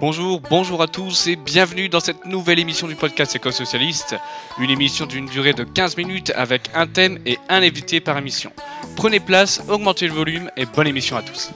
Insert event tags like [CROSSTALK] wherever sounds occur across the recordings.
Bonjour, bonjour à tous et bienvenue dans cette nouvelle émission du podcast Éco-Socialiste. Une émission d'une durée de 15 minutes avec un thème et un invité par émission. Prenez place, augmentez le volume et bonne émission à tous.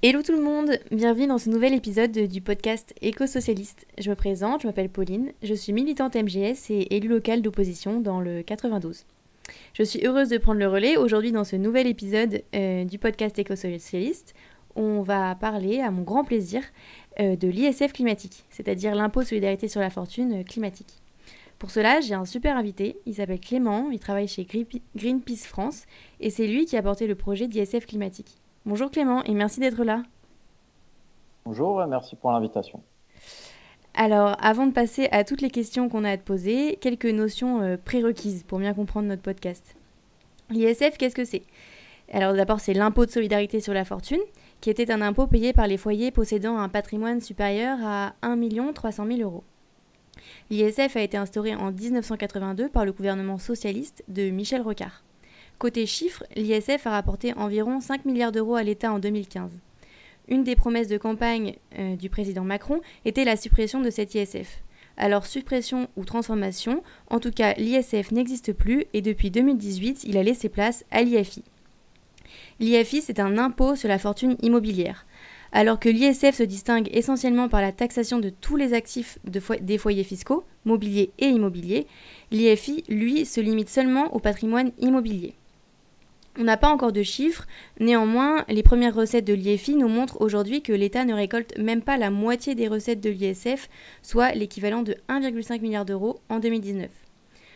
Hello tout le monde, bienvenue dans ce nouvel épisode du podcast Éco-Socialiste. Je me présente, je m'appelle Pauline, je suis militante MGS et élue locale d'opposition dans le 92. Je suis heureuse de prendre le relais aujourd'hui dans ce nouvel épisode euh, du podcast Éco-Socialiste. On va parler, à mon grand plaisir, euh, de l'ISF climatique, c'est-à-dire l'impôt solidarité sur la fortune climatique. Pour cela, j'ai un super invité, il s'appelle Clément, il travaille chez Greenpeace France et c'est lui qui a porté le projet d'ISF climatique. Bonjour Clément et merci d'être là. Bonjour, merci pour l'invitation. Alors, avant de passer à toutes les questions qu'on a à te poser, quelques notions euh, prérequises pour bien comprendre notre podcast. L'ISF, qu'est-ce que c'est? Alors d'abord, c'est l'impôt de solidarité sur la fortune, qui était un impôt payé par les foyers possédant un patrimoine supérieur à 1 300 000 euros. L'ISF a été instauré en 1982 par le gouvernement socialiste de Michel Rocard. Côté chiffres, l'ISF a rapporté environ 5 milliards d'euros à l'État en 2015. Une des promesses de campagne euh, du président Macron était la suppression de cet ISF. Alors suppression ou transformation, en tout cas l'ISF n'existe plus et depuis 2018 il a laissé place à l'IFI. L'IFI c'est un impôt sur la fortune immobilière. Alors que l'ISF se distingue essentiellement par la taxation de tous les actifs des foyers fiscaux, mobiliers et immobiliers, l'IFI, lui, se limite seulement au patrimoine immobilier. On n'a pas encore de chiffres, néanmoins, les premières recettes de l'IFI nous montrent aujourd'hui que l'État ne récolte même pas la moitié des recettes de l'ISF, soit l'équivalent de 1,5 milliard d'euros en 2019.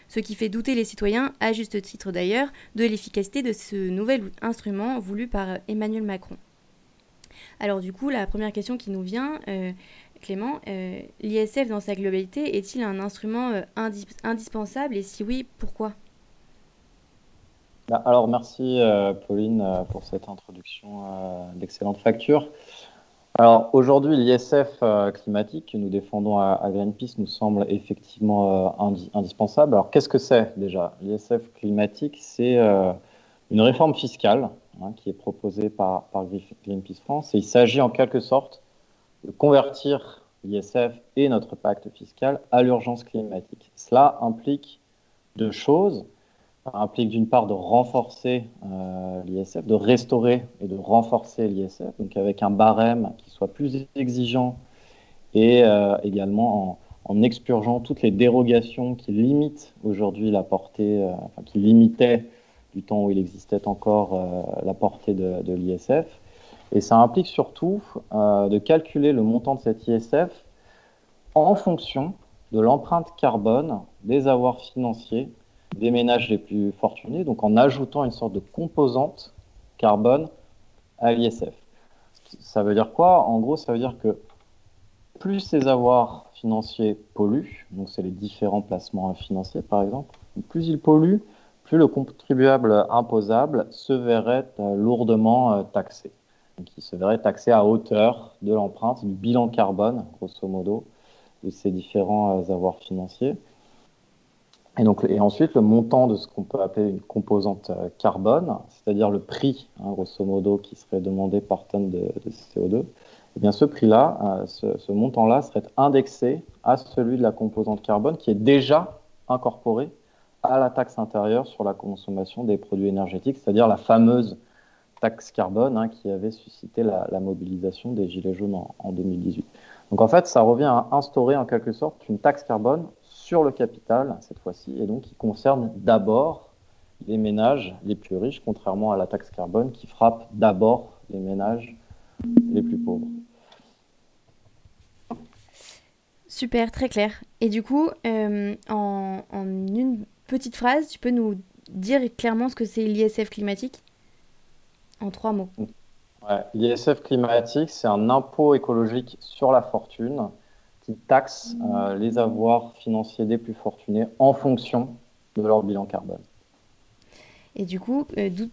Ce qui fait douter les citoyens, à juste titre d'ailleurs, de l'efficacité de ce nouvel instrument voulu par Emmanuel Macron. Alors du coup, la première question qui nous vient, euh, Clément, euh, l'ISF dans sa globalité est-il un instrument euh, indispensable? Et si oui, pourquoi? Bah, alors merci euh, Pauline euh, pour cette introduction euh, d'excellente facture. Alors aujourd'hui, l'ISF climatique que nous défendons à, Greenpeace nous semble effectivement indispensable. Alors qu'est-ce que c'est déjà? L'ISF climatique, c'est une réforme fiscale hein, qui est proposée par, par, Greenpeace France et il s'agit en quelque sorte de convertir l'ISF et notre pacte fiscal à l'urgence climatique. Cela implique deux choses implique d'une part de renforcer euh, l'ISF, de restaurer et de renforcer l'ISF, donc avec un barème qui soit plus exigeant et euh, également en, expurgeant toutes les dérogations qui limitent aujourd'hui la portée, euh, enfin, qui limitaient du temps où il existait encore la portée de l'ISF. Et ça implique surtout de calculer le montant de cet ISF en fonction de l'empreinte carbone des avoirs financiers des ménages les plus fortunés, donc en ajoutant une sorte de composante carbone à l'ISF. Ça veut dire quoi? En gros, ça veut dire que plus ces avoirs financiers polluent, donc c'est les différents placements financiers par exemple, plus ils polluent, plus le contribuable imposable se verrait euh, lourdement euh, taxé. Donc il se verrait taxé à hauteur de l'empreinte, du bilan carbone, grosso modo, de ces différents euh, avoirs financiers. Et, donc, et ensuite, le montant de ce qu'on peut appeler une composante euh, carbone, c'est-à-dire le prix, hein, grosso modo, qui serait demandé par tonne de, CO2, eh bien ce prix-là, euh, ce, montant-là serait indexé à celui de la composante carbone qui est déjà incorporée à la taxe intérieure sur la consommation des produits énergétiques, c'est-à-dire la fameuse taxe carbone hein, qui avait suscité la, mobilisation des Gilets jaunes en 2018. Donc en fait, ça revient à instaurer en quelque sorte une taxe carbone sur le capital cette fois-ci, et donc qui concerne d'abord les ménages les plus riches, contrairement à la taxe carbone qui frappe d'abord les ménages les plus pauvres. Super, très clair. Et du coup, euh, en, une petite phrase, tu peux nous dire clairement ce que c'est l'ISF climatique? En trois mots. L'ISF climatique, c'est un impôt écologique sur la fortune qui taxe euh, les avoirs financiers des plus fortunés en fonction de leur bilan carbone. Et du coup,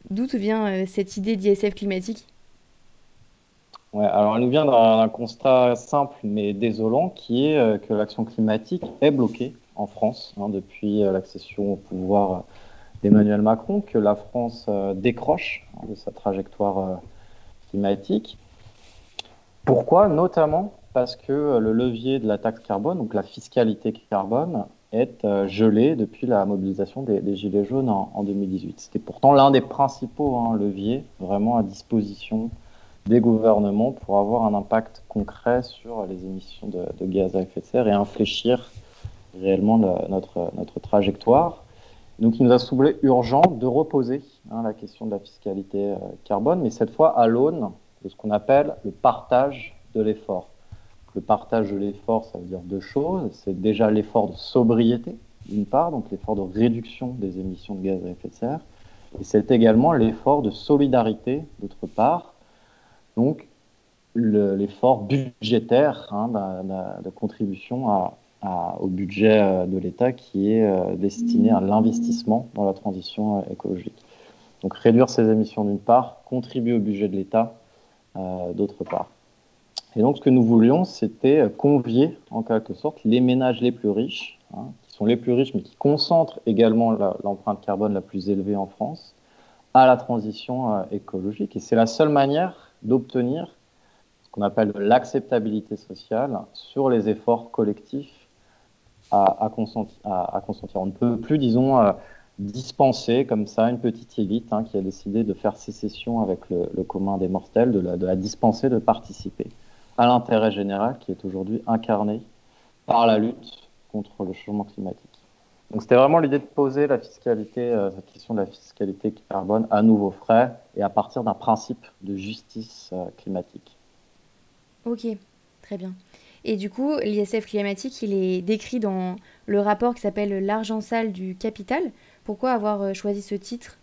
d'où vient cette idée d'ISF climatique? Ouais, alors elle nous vient d'un constat simple mais désolant qui est euh, que l'action climatique est bloquée en France hein, depuis euh, l'accession au pouvoir d'Emmanuel Macron, que la France euh, décroche hein, de sa trajectoire climatique. Pourquoi? Notamment parce que le levier de la taxe carbone, donc la fiscalité carbone, est gelé depuis la mobilisation des, Gilets jaunes en, 2018. C'était pourtant l'un des principaux hein, leviers vraiment à disposition des gouvernements pour avoir un impact concret sur les émissions de, gaz à effet de serre et infléchir réellement notre, notre trajectoire. Donc il nous a semblé urgent de reposer hein, la question de la fiscalité euh, carbone, mais cette fois à l'aune de ce qu'on appelle le partage de l'effort. Le partage de l'effort, ça veut dire deux choses. C'est déjà l'effort de sobriété, d'une part, donc l'effort de réduction des émissions de gaz à effet de serre, et c'est également l'effort de solidarité, d'autre part, donc l'effort budgétaire hein, de, contribution au budget euh, de l'État qui est euh, destiné à l'investissement dans la transition euh, écologique. Donc réduire ses émissions d'une part, contribuer au budget de l'État d'autre part. Et donc ce que nous voulions, c'était convier en quelque sorte les ménages les plus riches, hein, qui sont les plus riches mais qui concentrent également l'empreinte carbone la plus élevée en France, à la transition écologique. Et c'est la seule manière d'obtenir ce qu'on appelle l'acceptabilité sociale sur les efforts collectifs à, consentir, On ne peut plus, disons, euh, dispenser comme ça une petite élite hein, qui a décidé de faire sécession avec le, commun des mortels, de la, dispenser de participer à l'intérêt général qui est aujourd'hui incarné par la lutte contre le changement climatique. Donc c'était vraiment l'idée de poser la fiscalité, euh, cette question de la fiscalité carbone à nouveau frais et à partir d'un principe de justice euh, climatique. Ok, très bien. Et du coup, l'ISF climatique, il est décrit dans le rapport qui s'appelle L'argent sale du capital. Pourquoi avoir euh, choisi ce titre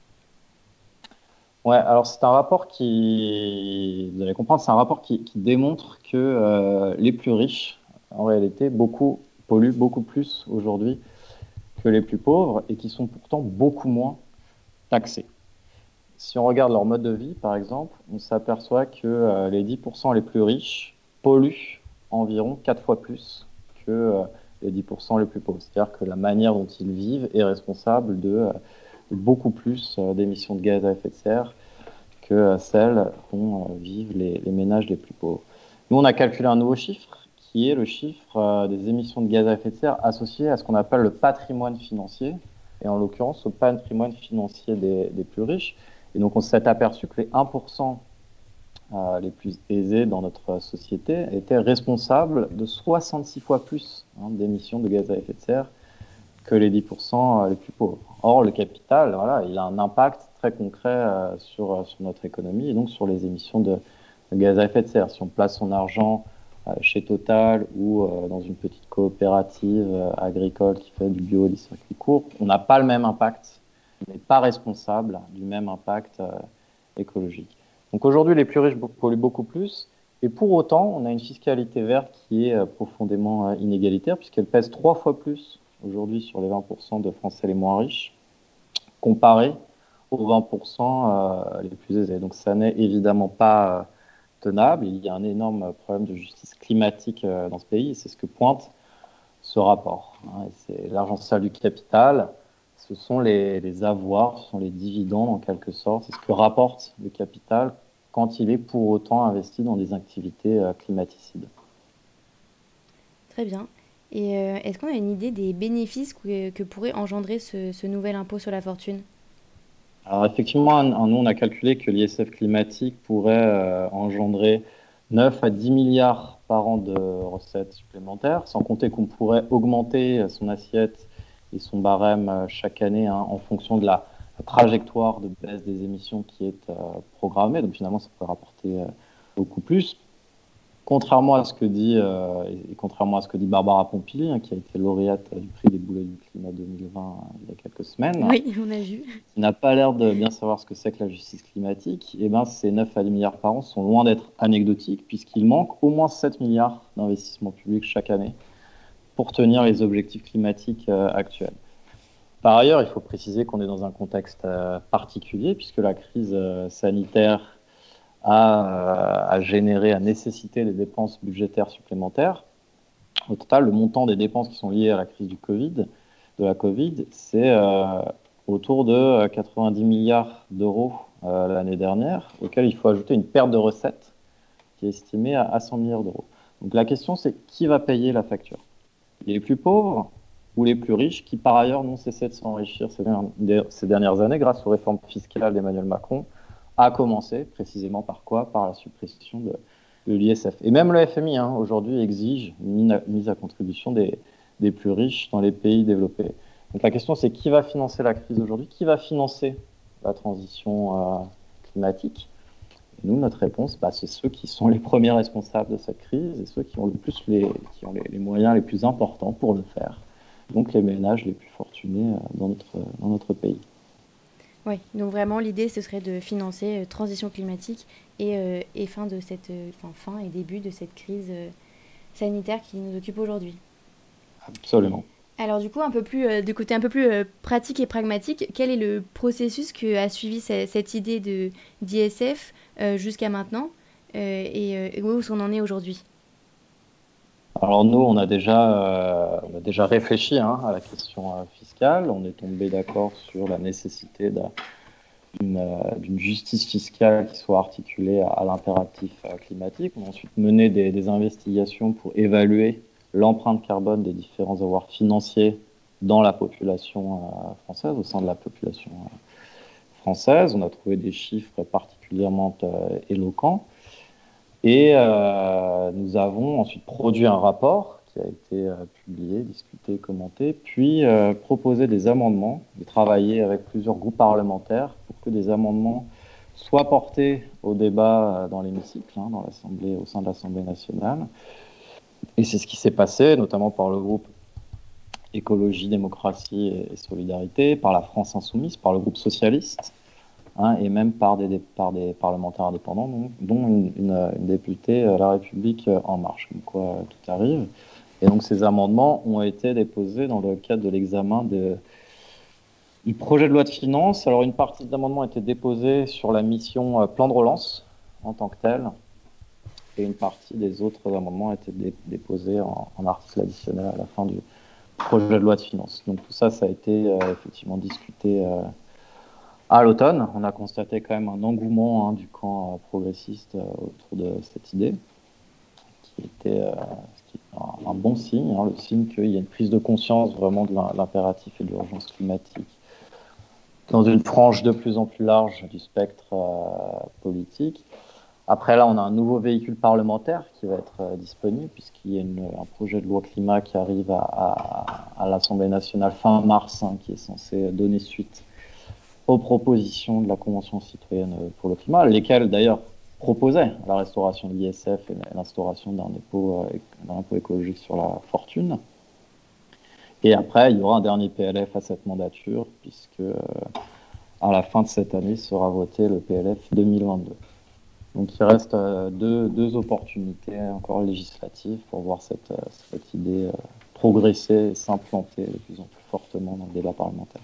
Ouais, alors c'est un rapport qui, vous allez comprendre, c'est un rapport qui, démontre que les plus riches, en réalité, beaucoup polluent beaucoup plus aujourd'hui que les plus pauvres et qui sont pourtant beaucoup moins taxés. Si on regarde leur mode de vie, par exemple, on s'aperçoit que euh, les 10% les plus riches polluent environ 4 fois plus que euh, les 10% les plus pauvres. C'est-à-dire que la manière dont ils vivent est responsable de, euh, beaucoup plus d'émissions de gaz à effet de serre que celles dont vivent les ménages les plus pauvres. Nous, on a calculé un nouveau chiffre qui est le chiffre euh, des émissions de gaz à effet de serre associées à ce qu'on appelle le patrimoine financier, et en l'occurrence au patrimoine financier des, plus riches. Et donc on s'est aperçu que les 1% euh, les plus aisés dans notre société étaient responsables de 66 fois plus hein, d'émissions de gaz à effet de serre que les 10% euh, les plus pauvres. Or, le capital, voilà, il a un impact très concret sur, sur notre économie et donc sur les émissions de, gaz à effet de serre. Si on place son argent euh, chez Total ou euh, dans une petite coopérative euh, agricole qui fait du bio et des circuits courts, on n'a pas le même impact, on n'est pas responsable du même impact écologique. Donc aujourd'hui, les plus riches polluent beaucoup plus, et pour autant, on a une fiscalité verte qui est profondément inégalitaire, puisqu'elle pèse trois fois plus aujourd'hui sur les 20% de Français les moins riches, comparé aux 20% les plus aisés. Donc ça n'est évidemment pas tenable. Il y a un énorme problème de justice climatique euh, dans ce pays, c'est ce que pointe ce rapport. Hein. L'argent sale du capital, ce sont les, avoirs, ce sont les dividendes en quelque sorte, c'est ce que rapporte le capital quand il est pour autant investi dans des activités euh, climaticides. Très bien. Euh, est-ce qu'on a une idée des bénéfices que, pourrait engendrer ce nouvel impôt sur la fortune? Alors effectivement, nous, on a calculé que l'ISF climatique pourrait euh, engendrer 9 à 10 milliards par an de recettes supplémentaires, sans compter qu'on pourrait augmenter son assiette et son barème euh, chaque année hein, en fonction de la, trajectoire de baisse des émissions qui est programmée. Donc finalement, ça pourrait rapporter beaucoup plus contrairement à ce que dit euh, et contrairement à ce que dit Barbara Pompili, hein, qui a été lauréate du prix des boulets du climat 2020 euh, il y a quelques semaines, oui, on a vu, qui n'a pas l'air de bien savoir ce que c'est que la justice climatique, et eh ben ces 9 à 10 milliards par an sont loin d'être anecdotiques puisqu'il manque au moins 7 milliards d'investissements publics chaque année pour tenir les objectifs climatiques euh, actuels. Par ailleurs, il faut préciser qu'on est dans un contexte particulier puisque la crise sanitaire a, a, généré, a nécessité des dépenses budgétaires supplémentaires. Au total, le montant des dépenses qui sont liées à la crise du Covid, de la Covid, c'est autour de 90 milliards d'euros l'année dernière, auquel il faut ajouter une perte de recettes qui est estimée à 100 milliards d'euros. Donc la question, c'est qui va payer la facture? Les plus pauvres ou les plus riches qui, par ailleurs, n'ont cessé de s'enrichir ces, dernières années grâce aux réformes fiscales d'Emmanuel Macron, a commencé précisément par quoi? Par la suppression de, l'ISF. Et même le FMI, hein, aujourd'hui, exige une mise à contribution des, des, plus riches dans les pays développés. Donc la question, c'est qui va financer la crise aujourd'hui Qui va financer la transition euh, climatique? Nous, notre réponse, bah, c'est ceux qui sont les premiers responsables de cette crise et ceux qui ont le plus les, qui ont les, moyens les plus importants pour le faire. Donc les ménages les plus fortunés euh, dans notre, dans notre pays. Oui, donc vraiment l'idée ce serait de financer euh, transition climatique et, euh, et fin de cette enfin, fin et début de cette crise sanitaire qui nous occupe aujourd'hui. Absolument. Alors du coup, un peu plus, du côté un peu plus pratique et pragmatique, quel est le processus que a suivi cette idée de d'ISF euh, jusqu'à maintenant euh, et, où on en est aujourd'hui? Alors nous, on a déjà, euh, déjà réfléchi hein, à la question fiscale. On est tombé d'accord sur la nécessité d'une justice fiscale qui soit articulée à, l'impératif climatique. On a ensuite mené des, investigations pour évaluer l'empreinte carbone des différents avoirs financiers dans la population française, au sein de la population française. On a trouvé des chiffres particulièrement euh, éloquents. Et euh, nous avons ensuite produit un rapport qui a été euh, publié, discuté, commenté, puis proposé des amendements, et travaillé avec plusieurs groupes parlementaires pour que des amendements soient portés au débat dans l'hémicycle, hein, dans l'Assemblée, au sein de l'Assemblée nationale. Et c'est ce qui s'est passé, notamment par le groupe Écologie, Démocratie et Solidarité, par la France Insoumise, par le groupe socialiste, Hein, et même par des, par des parlementaires indépendants, dont une, une, députée euh, La République euh, En Marche. Comme quoi, euh, tout arrive. Et donc, ces amendements ont été déposés dans le cadre de l'examen de, du projet de loi de finances. Alors, une partie des amendements a été déposée sur la mission plan de relance en tant que telle, et une partie des autres amendements a été déposée en, article additionnel à la fin du projet de loi de finances. Donc, tout ça, ça a été effectivement discuté. À l'automne, on a constaté quand même un engouement hein, du camp euh, progressiste euh, autour de cette idée, qui était euh, un, bon signe, hein, le signe qu'il y a une prise de conscience vraiment de l'impératif et de l'urgence climatique dans une frange de plus en plus large du spectre politique. Après, là, on a un nouveau véhicule parlementaire qui va être disponible, puisqu'il y a un projet de loi climat qui arrive à, l'Assemblée nationale fin mars, hein, qui est censé donner suite aux propositions de la Convention citoyenne pour le climat, lesquelles d'ailleurs proposaient la restauration de l'ISF et l'instauration d'un impôt, euh, écologique sur la fortune. Et après, il y aura un dernier PLF à cette mandature, puisque euh, à la fin de cette année sera voté le PLF 2022. Donc il reste euh, deux, deux, opportunités encore législatives pour voir cette, cette idée progresser et s'implanter de plus en plus fortement dans le débat parlementaire.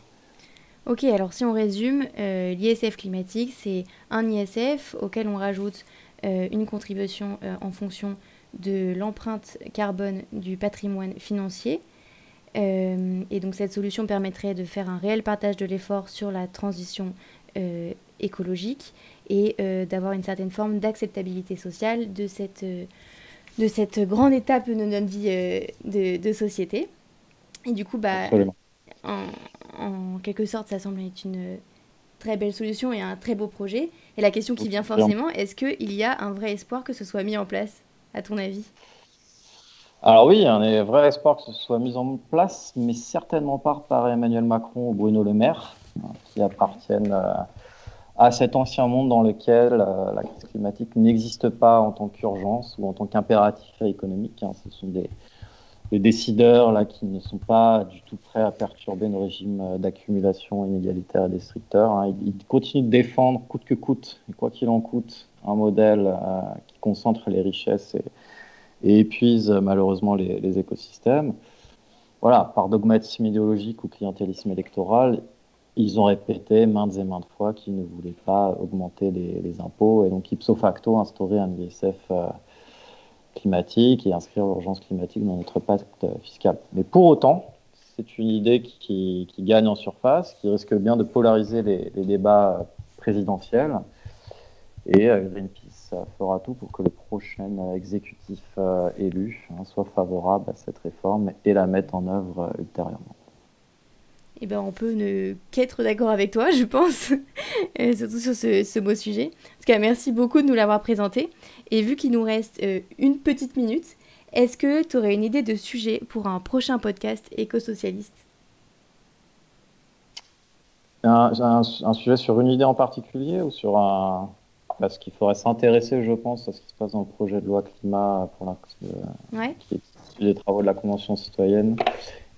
Ok, alors si on résume, euh, l'ISF climatique, c'est un ISF auquel on rajoute euh, une contribution euh, en fonction de l'empreinte carbone du patrimoine financier. et donc cette solution permettrait de faire un réel partage de l'effort sur la transition écologique et d'avoir une certaine forme d'acceptabilité sociale de cette, de cette grande étape de notre vie de, société. Et du coup, bah, en, en quelque sorte, ça semble être une très belle solution et un très beau projet. Et la question qui vient forcément, est-ce qu'il y a un vrai espoir que ce soit mis en place, à ton avis? Alors oui, il y a un vrai espoir que ce soit mis en place, mais certainement pas par Emmanuel Macron ou Bruno Le Maire, hein, qui appartiennent euh, à cet ancien monde dans lequel euh, la crise climatique n'existe pas en tant qu'urgence ou en tant qu'impératif économique. Hein. Ce sont des, les décideurs là, qui ne sont pas du tout prêts à perturber nos régimes euh, d'accumulation inégalitaire et destructeurs. Hein. Ils, continuent de défendre coûte que coûte, et quoi qu'il en coûte, un modèle euh, qui concentre les richesses et, épuise malheureusement les, écosystèmes. voilà, par dogmatisme idéologique ou clientélisme électoral, ils ont répété maintes et maintes fois qu'ils ne voulaient pas augmenter les, impôts et donc ipso facto instaurer un ISF euh, climatique et inscrire l'urgence climatique dans notre pacte fiscal. Mais pour autant, c'est une idée qui, gagne en surface, qui risque bien de polariser les, débats présidentiels. Et euh, Greenpeace fera tout pour que le prochain exécutif euh, élu hein, soit favorable à cette réforme et la mette en œuvre ultérieurement eh ben, on peut ne qu'être d'accord avec toi, je pense, [LAUGHS] surtout sur ce, beau sujet. En tout cas, merci beaucoup de nous l'avoir présenté. Et vu qu'il nous reste euh, une petite minute, est-ce que tu aurais une idée de sujet pour un prochain podcast éco-socialiste? Un, sujet sur une idée en particulier ou sur un... Parce qu'il faudrait s'intéresser, je pense, à ce qui se passe dans le projet de loi climat pour la... ouais. qui est les travaux de la Convention citoyenne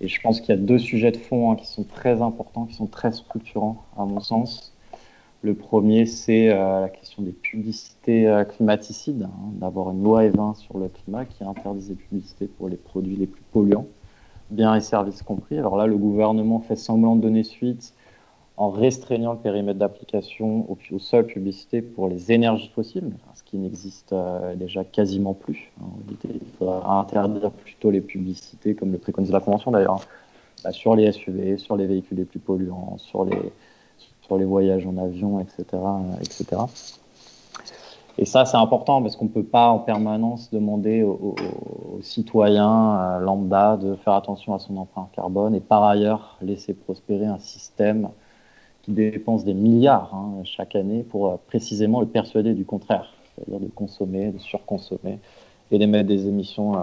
et je pense qu'il y a deux sujets de fond hein, qui sont très importants, qui sont très structurants, à mon sens. Le premier, c'est euh, la question des publicités euh, climaticides, hein, d'avoir une loi E20 sur le climat qui interdit les publicités pour les produits les plus polluants, biens et services compris. Alors là, le gouvernement fait semblant de donner suite en restreignant le périmètre d'application aux, seules publicités pour les énergies fossiles, ce qui n'existe euh, déjà quasiment plus. Réalité, il faudra interdire plutôt les publicités, comme le préconise la Convention d'ailleurs, bah, sur les SUV, sur les véhicules les plus polluants, sur les, sur les voyages en avion, etc. etc. Et ça, c'est important parce qu'on ne peut pas en permanence demander aux, citoyens euh, lambda de faire attention à son empreinte carbone et par ailleurs laisser prospérer un système qui dépense des milliards hein, chaque année pour euh, précisément le persuader du contraire, c'est-à-dire de consommer, de surconsommer et d'émettre des émissions euh,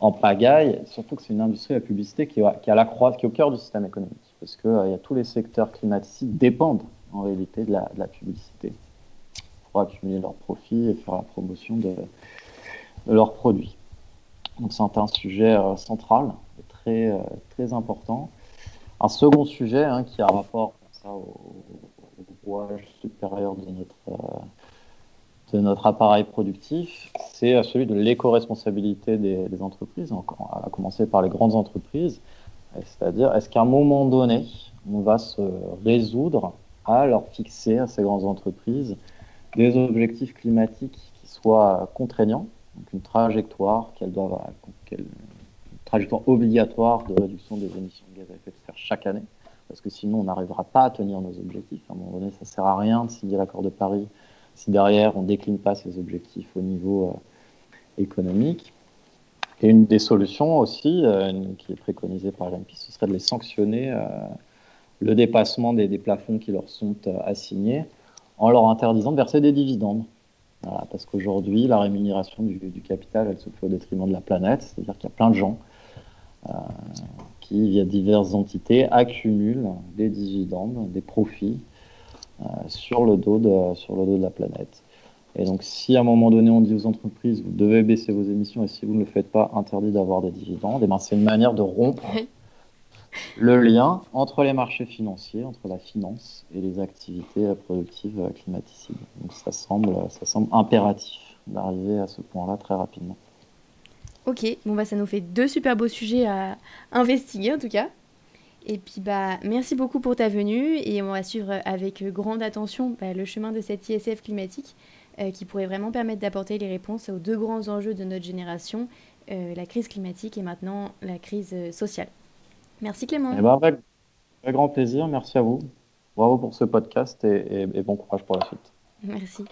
en pagaille. Surtout que c'est une industrie de la publicité qui, qui, a la croix, qui est au cœur du système économique, parce que euh, y a tous les secteurs climatiques dépendent en réalité de la, publicité pour accumuler leurs profits et faire la promotion de, leurs produits. Donc c'est un sujet central et très, très important. Un second sujet hein, qui a rapport au, rouage supérieur de notre, euh, de notre appareil productif, c'est celui de l'éco-responsabilité des, entreprises, à commencer par les grandes entreprises. C'est-à-dire, est-ce qu'à un moment donné, on va se résoudre à leur fixer à ces grandes entreprises des objectifs climatiques qui soient contraignants, donc une trajectoire qu'elles doivent, une trajectoire obligatoire de réduction des émissions de gaz à effet de serre chaque année parce que sinon on n'arrivera pas à tenir nos objectifs. À un moment donné, ça ne sert à rien de signer l'accord de Paris si derrière on ne décline pas ces objectifs au niveau euh, économique. Et une des solutions aussi, euh, qui est préconisée par Greenpeace, ce serait de les sanctionner euh, le dépassement des, plafonds qui leur sont assignés en leur interdisant de verser des dividendes. parce qu'aujourd'hui, la rémunération du, capital, elle se fait au détriment de la planète, c'est-à-dire qu'il y a plein de gens qui, via diverses entités, accumulent des dividendes, des profits euh, sur, le dos de, sur le dos de la planète. Et donc, si à un moment donné, on dit aux entreprises, vous devez baisser vos émissions, et si vous ne le faites pas, interdit d'avoir des dividendes, et eh ben, c'est une manière de rompre le lien entre les marchés financiers, entre la finance et les activités productives climaticides. Donc, ça semble, ça semble impératif d'arriver à ce point-là très rapidement. Ok, bon bah ça nous fait deux super beaux sujets à investiguer en tout cas. Et puis bah merci beaucoup pour ta venue et on va suivre avec grande attention bah, le chemin de cette ISF climatique euh, qui pourrait vraiment permettre d'apporter les réponses aux deux grands enjeux de notre génération, euh, la crise climatique et maintenant la crise sociale. Merci Clément. Eh ben, avec, grand plaisir, merci à vous. Bravo pour ce podcast et bon courage pour la suite. Merci.